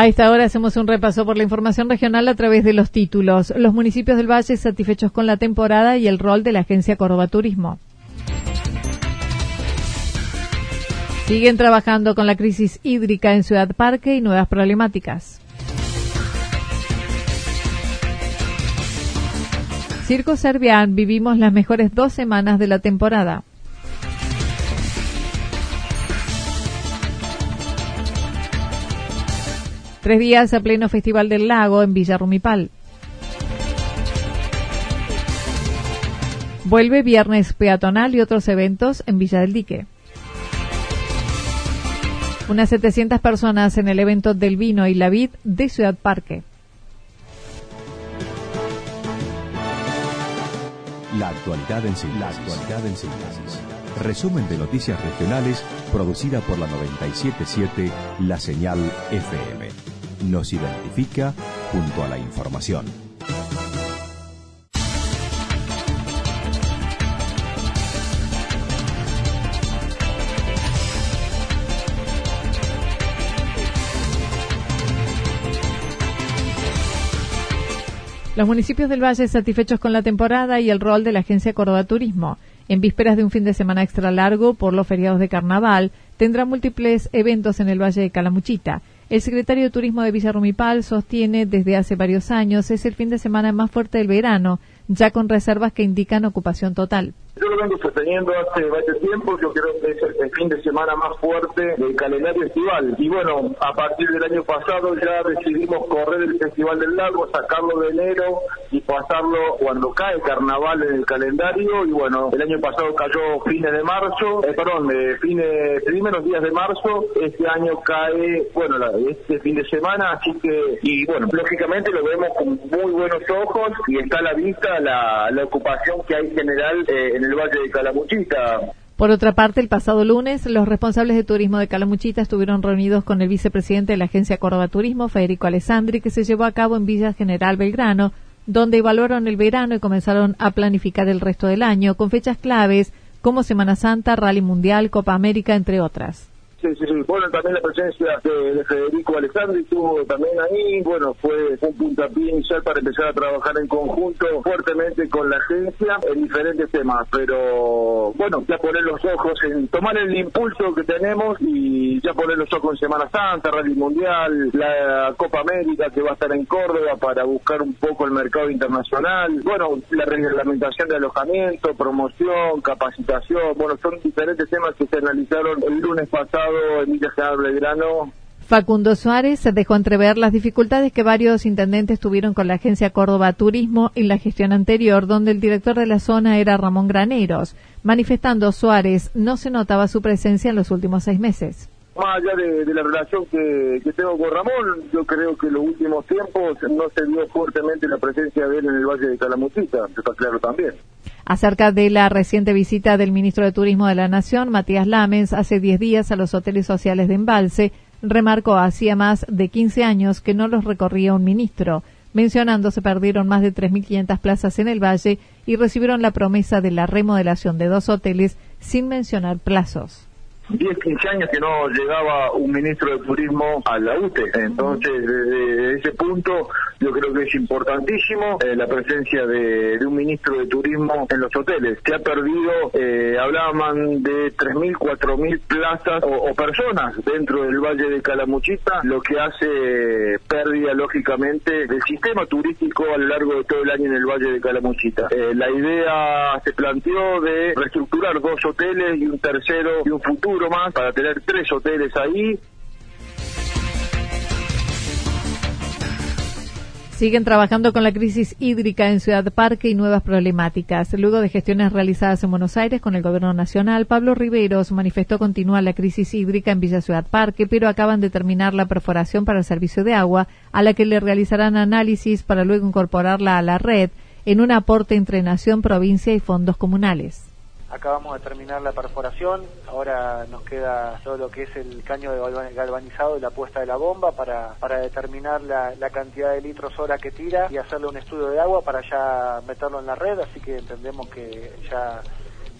A esta hora hacemos un repaso por la información regional a través de los títulos. Los municipios del Valle satisfechos con la temporada y el rol de la Agencia Córdoba Turismo. Siguen trabajando con la crisis hídrica en Ciudad Parque y nuevas problemáticas. Circo Servián vivimos las mejores dos semanas de la temporada. Tres días a pleno Festival del Lago en Villa Rumipal. Vuelve viernes peatonal y otros eventos en Villa del Dique. Unas 700 personas en el evento del vino y la vid de Ciudad Parque. La actualidad en síntesis. La actualidad en síntesis. Resumen de noticias regionales producida por la 977 La Señal FM. Nos identifica junto a la información. Los municipios del Valle satisfechos con la temporada y el rol de la Agencia Córdoba Turismo. En vísperas de un fin de semana extra largo por los feriados de carnaval, tendrá múltiples eventos en el Valle de Calamuchita. El secretario de Turismo de Villa Rumipal sostiene desde hace varios años es el fin de semana más fuerte del verano, ya con reservas que indican ocupación total. Yo lo vengo sosteniendo hace bastante tiempo, yo creo que es el fin de semana más fuerte del calendario estival. Y bueno, a partir del año pasado ya decidimos correr el Festival del Lago, sacarlo de enero y pasarlo cuando cae carnaval en el calendario. Y bueno, el año pasado cayó fines de marzo, eh, perdón, de fines, primeros días de marzo. Este año cae, bueno, este fin de semana, así que, y bueno, lógicamente lo vemos con muy buenos ojos y está a la vista la, la ocupación que hay general eh, en el Valle de Calamuchita. Por otra parte, el pasado lunes, los responsables de turismo de Calamuchita estuvieron reunidos con el vicepresidente de la Agencia Córdoba Turismo, Federico Alessandri, que se llevó a cabo en Villa General Belgrano, donde evaluaron el verano y comenzaron a planificar el resto del año con fechas claves como Semana Santa, Rally Mundial, Copa América, entre otras. Sí, sí. Bueno, también la presencia de, Federico Alessandri estuvo también ahí. Bueno, fue un puntapié inicial para empezar a trabajar en conjunto fuertemente con la agencia en diferentes temas. Pero bueno, ya poner los ojos en tomar el impulso que tenemos y ya poner los ojos en Semana Santa, Rally Mundial, la Copa América que va a estar en Córdoba para buscar un poco el mercado internacional. Bueno, la reglamentación de alojamiento, promoción, capacitación. Bueno, son diferentes temas que se analizaron el lunes pasado Facundo Suárez se dejó entrever las dificultades que varios intendentes tuvieron con la agencia Córdoba Turismo en la gestión anterior, donde el director de la zona era Ramón Graneros. Manifestando Suárez, no se notaba su presencia en los últimos seis meses más allá de, la relación que, tengo con Ramón, yo creo que en los últimos tiempos no se dio fuertemente la presencia de él en el Valle de Calamuchita, está claro también. Acerca de la reciente visita del ministro de Turismo de la Nación, Matías Lamens, hace 10 días a los hoteles sociales de Embalse, remarcó hacía más de 15 años que no los recorría un ministro, mencionando se perdieron más de 3.500 plazas en el valle y recibieron la promesa de la remodelación de dos hoteles sin mencionar plazos. 10, 15 años que no llegaba un ministro de turismo a la UTE. Entonces, desde ese punto, yo creo que es importantísimo eh, la presencia de, un ministro de turismo en los hoteles. Se ha perdido, eh, hablaban de 3.000, 4.000 plazas o, personas dentro del Valle de Calamuchita, lo que hace pérdida, lógicamente, del sistema turístico a lo largo de todo el año en el Valle de Calamuchita. Eh, la idea se planteó de reestructurar dos hoteles y un tercero y un futuro más para tener tres hoteles ahí. Siguen trabajando con la crisis hídrica en Ciudad Parque y nuevas problemáticas. Luego de gestiones realizadas en Buenos Aires con el Gobierno Nacional, Pablo Riveros manifestó continúa la crisis hídrica en Villa Ciudad Parque, pero acaban de terminar la perforación para el servicio de agua, a la que le realizarán análisis para luego incorporarla a la red en un aporte entre Nación, provincia y fondos comunales acabamos de terminar la perforación, ahora nos queda todo lo que es el caño de galvanizado y la puesta de la bomba para, para determinar la, la, cantidad de litros hora que tira y hacerle un estudio de agua para ya meterlo en la red, así que entendemos que ya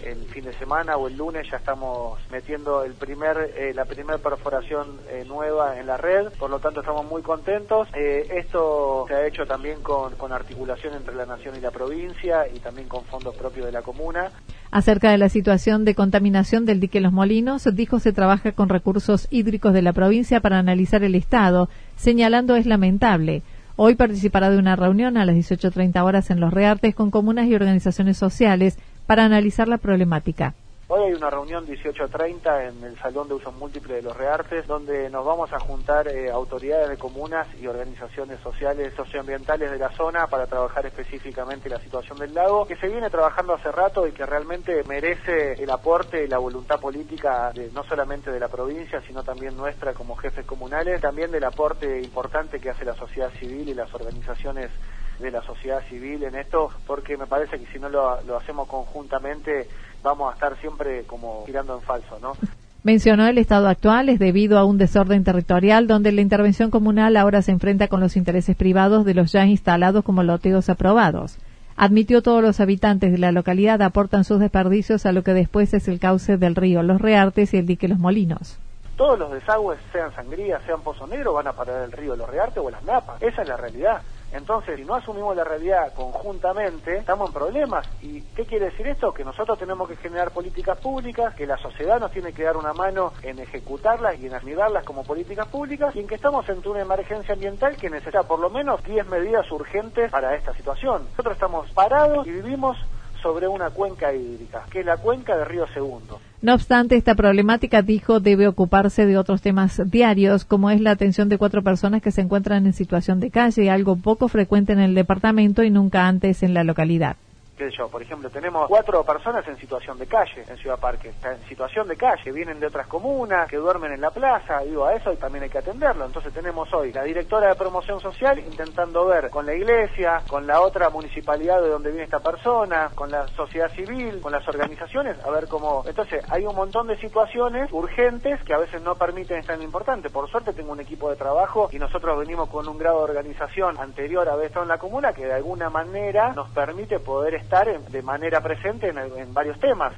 el fin de semana o el lunes ya estamos metiendo el primer eh, la primera perforación eh, nueva en la red. Por lo tanto estamos muy contentos. Eh, esto se ha hecho también con, con articulación entre la nación y la provincia y también con fondos propios de la comuna. Acerca de la situación de contaminación del dique Los Molinos, dijo se trabaja con recursos hídricos de la provincia para analizar el estado, señalando es lamentable. Hoy participará de una reunión a las 18.30 horas en Los Reartes con comunas y organizaciones sociales para analizar la problemática. Hoy hay una reunión 18.30 en el Salón de Usos Múltiples de los Reartes, donde nos vamos a juntar eh, autoridades de comunas y organizaciones sociales, socioambientales de la zona para trabajar específicamente la situación del lago, que se viene trabajando hace rato y que realmente merece el aporte y la voluntad política de, no solamente de la provincia, sino también nuestra como jefes comunales, también del aporte importante que hace la sociedad civil y las organizaciones de la sociedad civil en esto, porque me parece que si no lo, lo hacemos conjuntamente vamos a estar siempre como tirando en falso, ¿no? Mencionó el estado actual es debido a un desorden territorial donde la intervención comunal ahora se enfrenta con los intereses privados de los ya instalados como loteos aprobados. Admitió todos los habitantes de la localidad aportan sus desperdicios a lo que después es el cauce del río Los Reartes y el dique Los Molinos. Todos los desagües, sean sangría, sean pozo negro, van a parar el río Los Reartes o las napas. Esa es la realidad. Entonces, si no asumimos la realidad conjuntamente, estamos en problemas. ¿Y qué quiere decir esto? Que nosotros tenemos que generar políticas públicas, que la sociedad nos tiene que dar una mano en ejecutarlas y en admirarlas como políticas públicas, y en que estamos ante una emergencia ambiental que necesita por lo menos 10 medidas urgentes para esta situación. Nosotros estamos parados y vivimos sobre una cuenca hídrica, que es la cuenca del río Segundo. No obstante, esta problemática, dijo, debe ocuparse de otros temas diarios, como es la atención de cuatro personas que se encuentran en situación de calle, algo poco frecuente en el departamento y nunca antes en la localidad yo, por ejemplo, tenemos cuatro personas en situación de calle en Ciudad Parque, en situación de calle, vienen de otras comunas, que duermen en la plaza, digo, a eso también hay que atenderlo. Entonces tenemos hoy la directora de promoción social intentando ver con la iglesia, con la otra municipalidad de donde viene esta persona, con la sociedad civil, con las organizaciones, a ver cómo... Entonces hay un montón de situaciones urgentes que a veces no permiten estar tan importante. Por suerte tengo un equipo de trabajo y nosotros venimos con un grado de organización anterior a haber estado en la comuna que de alguna manera nos permite poder estar estar de manera presente en, varios temas.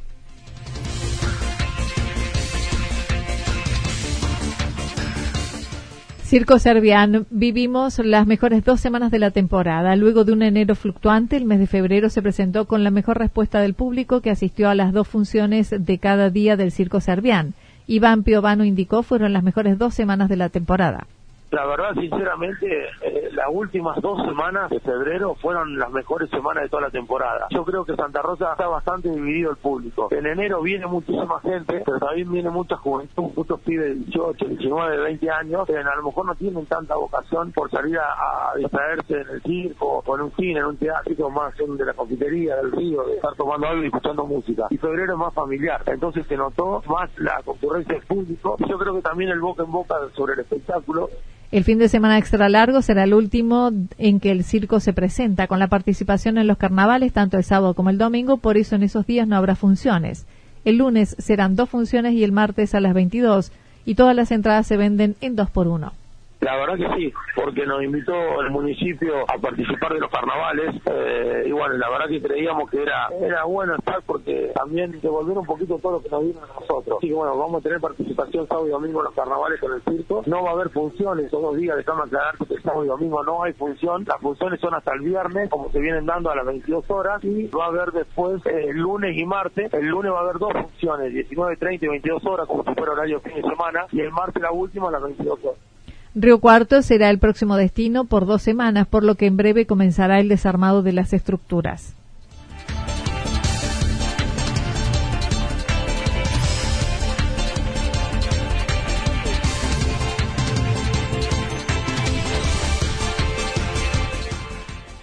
Circo Servián, vivimos las mejores dos semanas de la temporada. Luego de un enero fluctuante, el mes de febrero se presentó con la mejor respuesta del público que asistió a las dos funciones de cada día del Circo Servián. Iván Piovano indicó fueron las mejores dos semanas de la temporada. La verdad, sinceramente, eh, las últimas dos semanas de febrero fueron las mejores semanas de toda la temporada. Yo creo que Santa Rosa está bastante dividido el público. En enero viene muchísima gente, pero también viene mucha juventud, muchos pibes de 18, 19, 20 años, que a lo mejor no tienen tanta vocación por salir a, distraerse en el circo, o en un cine, en un teatro, más en de la confitería, del río, de estar tomando algo y escuchando música. Y febrero es más familiar, entonces se notó más la concurrencia del público. Yo creo que también el boca en boca sobre el espectáculo el fin de semana extra largo será el último en que el circo se presenta, con la participación en los carnavales tanto el sábado como el domingo, por eso en esos días no habrá funciones. El lunes serán dos funciones y el martes a las 22 y todas las entradas se venden en 2 por 1 la verdad que sí, porque nos invitó el municipio a participar de los carnavales eh, y bueno, la verdad que creíamos que era era bueno estar porque también devolver un poquito todo lo que nos dieron a nosotros. Así bueno, vamos a tener participación sábado y domingo en los carnavales con el circo. No va a haber funciones todos los días, dejamos aclarar que sábado y domingo no hay función. Las funciones son hasta el viernes, como se vienen dando a las 22 horas y va a haber después el eh, lunes y martes. El lunes va a haber dos funciones, 19, 30 y 22 horas, como si fuera horario fin de semana, y el martes la última a las 22 horas. Río Cuarto será el próximo destino por dos semanas, por lo que en breve comenzará el desarmado de las estructuras.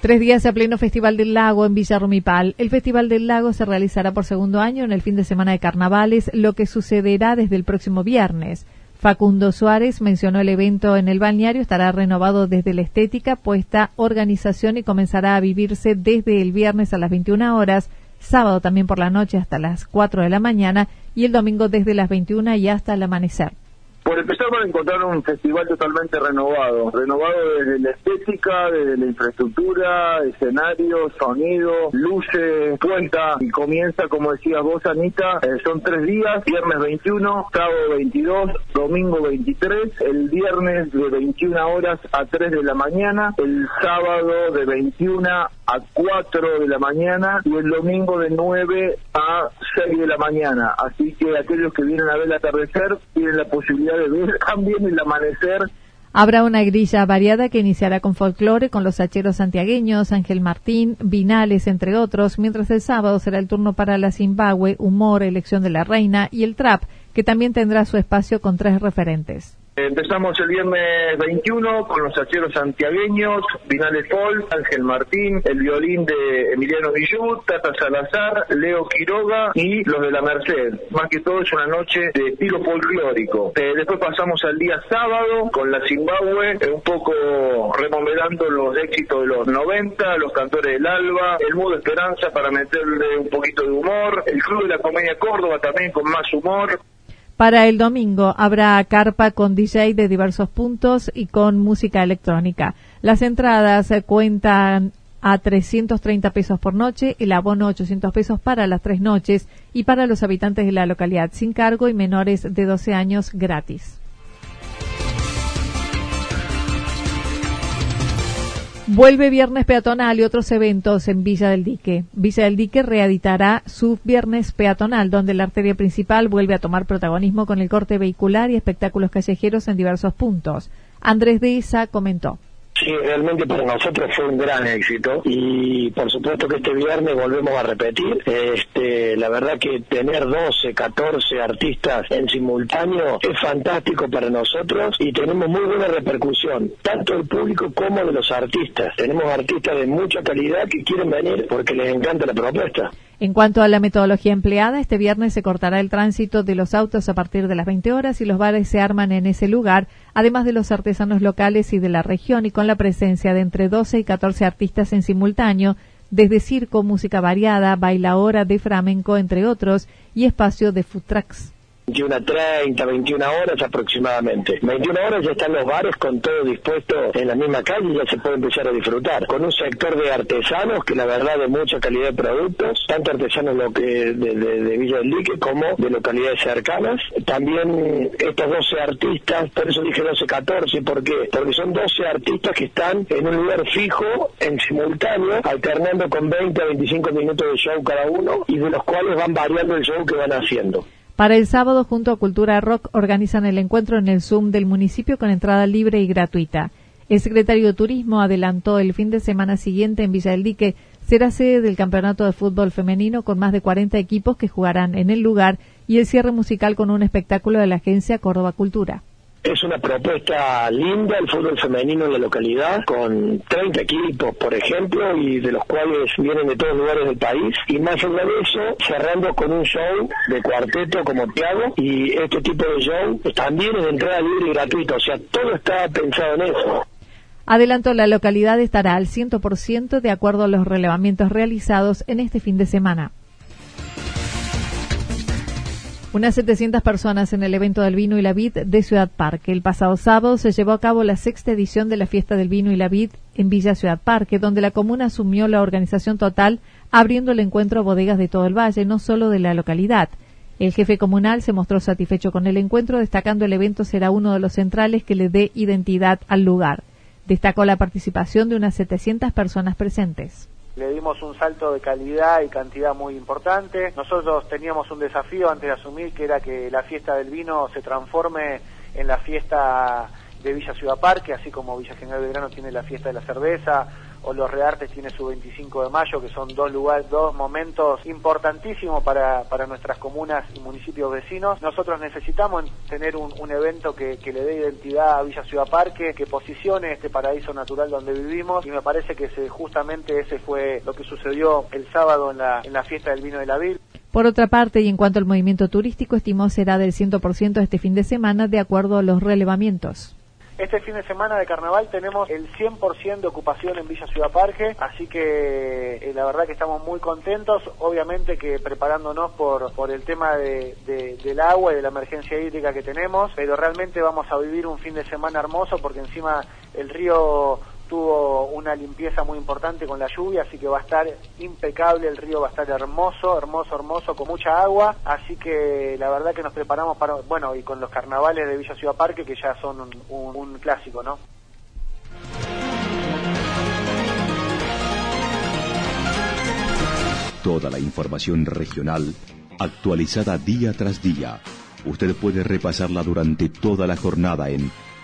Tres días a pleno Festival del Lago en Villa Rumipal. El Festival del Lago se realizará por segundo año en el fin de semana de carnavales, lo que sucederá desde el próximo viernes. Facundo Suárez mencionó el evento en el balneario, estará renovado desde la estética, puesta organización y comenzará a vivirse desde el viernes a las 21 horas, sábado también por la noche hasta las 4 de la mañana y el domingo desde las 21 y hasta el amanecer. Por empezar van a encontrar un festival totalmente renovado, renovado desde la estética, desde la infraestructura, escenario, sonido, luces, cuenta y comienza, como decías vos, Anita, eh, son tres días, viernes 21, sábado 22, domingo 23, el viernes de 21 horas a 3 de la mañana, el sábado de 21 a 4 de la mañana y el domingo de 9 a 6 de la mañana. Así que aquellos que vienen a ver el atardecer tienen la posibilidad de ver también el amanecer. Habrá una grilla variada que iniciará con folclore, con los hacheros santiagueños, Ángel Martín, Vinales, entre otros, mientras el sábado será el turno para la Zimbabue, humor, elección de la reina y el trap, que también tendrá su espacio con tres referentes. Empezamos el viernes 21 con los hacheros santiagueños, Vinales Paul, Ángel Martín, el violín de Emiliano Villú, Tata Salazar, Leo Quiroga y los de la Merced. Más que todo es una noche de estilo folclórico. Eh, después pasamos al día sábado con la Zimbabue, eh, un poco remodelando los éxitos de los 90, los cantores del Alba, el Mudo Esperanza para meterle un poquito de humor, el Club de la Comedia Córdoba también con más humor. Para el domingo habrá carpa con DJ de diversos puntos y con música electrónica. Las entradas cuentan a 330 pesos por noche, el abono 800 pesos para las tres noches y para los habitantes de la localidad sin cargo y menores de 12 años gratis. Vuelve Viernes Peatonal y otros eventos en Villa del Dique. Villa del Dique reeditará su Viernes Peatonal, donde la arteria principal vuelve a tomar protagonismo con el corte vehicular y espectáculos callejeros en diversos puntos. Andrés de Isa comentó. Sí, realmente para nosotros fue un gran éxito y por supuesto que este viernes volvemos a repetir. Este, la verdad que tener 12, 14 artistas en simultáneo es fantástico para nosotros y tenemos muy buena repercusión, tanto del público como de los artistas. Tenemos artistas de mucha calidad que quieren venir porque les encanta la propuesta. En cuanto a la metodología empleada, este viernes se cortará el tránsito de los autos a partir de las 20 horas y los bares se arman en ese lugar, además de los artesanos locales y de la región y con la presencia de entre 12 y 14 artistas en simultáneo, desde circo, música variada, bailaora de flamenco, entre otros, y espacio de food. 21.30, 21 horas aproximadamente. 21 horas ya están los bares con todo dispuesto en la misma calle y ya se puede empezar a disfrutar. Con un sector de artesanos que la verdad de mucha calidad de productos, tanto artesanos lo que de, Villa del Lique como de localidades cercanas. También estos 12 artistas, por eso dije 12, 14, ¿por qué? Porque son 12 artistas que están en un lugar fijo, en simultáneo, alternando con 20 a 25 minutos de show cada uno y de los cuales van variando el show que van haciendo. Para el sábado, junto a Cultura Rock, organizan el encuentro en el Zoom del municipio con entrada libre y gratuita. El secretario de Turismo adelantó el fin de semana siguiente en Villa del Dique será sede del Campeonato de Fútbol Femenino con más de 40 equipos que jugarán en el lugar y el cierre musical con un espectáculo de la agencia Córdoba Cultura. Es una propuesta linda el fútbol femenino en la localidad, con 30 equipos, por ejemplo, y de los cuales vienen de todos lugares del país. Y más allá de eso, cerrando con un show de cuarteto como Tiago, y este tipo de show también es de entrada libre y gratuita, o sea, todo está pensado en eso. Adelanto, la localidad estará al 100% de acuerdo a los relevamientos realizados en este fin de semana. Unas 700 personas en el evento del vino y la vid de Ciudad Parque. El pasado sábado se llevó a cabo la sexta edición de la fiesta del vino y la vid en Villa Ciudad Parque, donde la comuna asumió la organización total, abriendo el encuentro a bodegas de todo el valle, no solo de la localidad. El jefe comunal se mostró satisfecho con el encuentro, destacando el evento será uno de los centrales que le dé identidad al lugar. Destacó la participación de unas 700 personas presentes le dimos un salto de calidad y cantidad muy importante. Nosotros teníamos un desafío antes de asumir que era que la fiesta del vino se transforme en la fiesta de Villa Ciudad Parque, así como Villa General Belgrano tiene la fiesta de la cerveza o Los Reartes tiene su 25 de mayo, que son dos lugares, dos momentos importantísimos para, para nuestras comunas y municipios vecinos. Nosotros necesitamos tener un, evento que, que, le dé identidad a Villa Ciudad Parque, que posicione este paraíso natural donde vivimos y me parece que ese, justamente ese fue lo que sucedió el sábado en la, en la fiesta del vino de la Vil. Por otra parte, y en cuanto al movimiento turístico, estimó será del 100% este fin de semana de acuerdo a los relevamientos. Este fin de semana de carnaval tenemos el 100% de ocupación en Villa Ciudad Parque, así que eh, la verdad que estamos muy contentos, obviamente que preparándonos por, por el tema de, del agua y de la emergencia hídrica que tenemos, pero realmente vamos a vivir un fin de semana hermoso porque encima el río tuvo una limpieza muy importante con la lluvia, así que va a estar impecable, el río va a estar hermoso, hermoso, hermoso, con mucha agua, así que la verdad que nos preparamos para, bueno, y con los carnavales de Villa Ciudad Parque, que ya son un, un clásico, ¿no? Toda la información regional actualizada día tras día. Usted puede repasarla durante toda la jornada en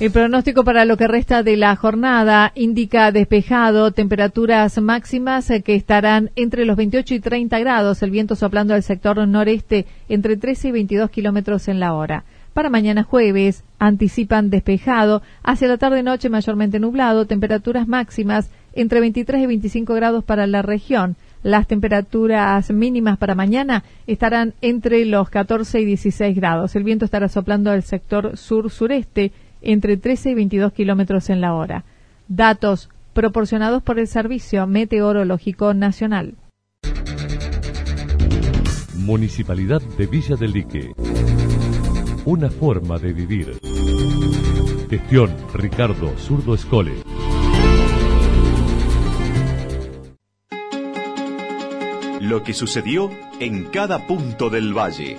El pronóstico para lo que resta de la jornada indica despejado, temperaturas máximas que estarán entre los 28 y 30 grados, el viento soplando al sector noreste entre 13 y 22 kilómetros en la hora. Para mañana jueves anticipan despejado, hacia la tarde-noche mayormente nublado, temperaturas máximas entre 23 y 25 grados para la región. Las temperaturas mínimas para mañana estarán entre los 14 y 16 grados. El viento estará soplando al sector sur-sureste entre 13 y 22 kilómetros en la hora. Datos proporcionados por el Servicio Meteorológico Nacional. Municipalidad de Villa del Lique. Una forma de vivir. Gestión Ricardo Zurdo Escole. Lo que sucedió en cada punto del valle.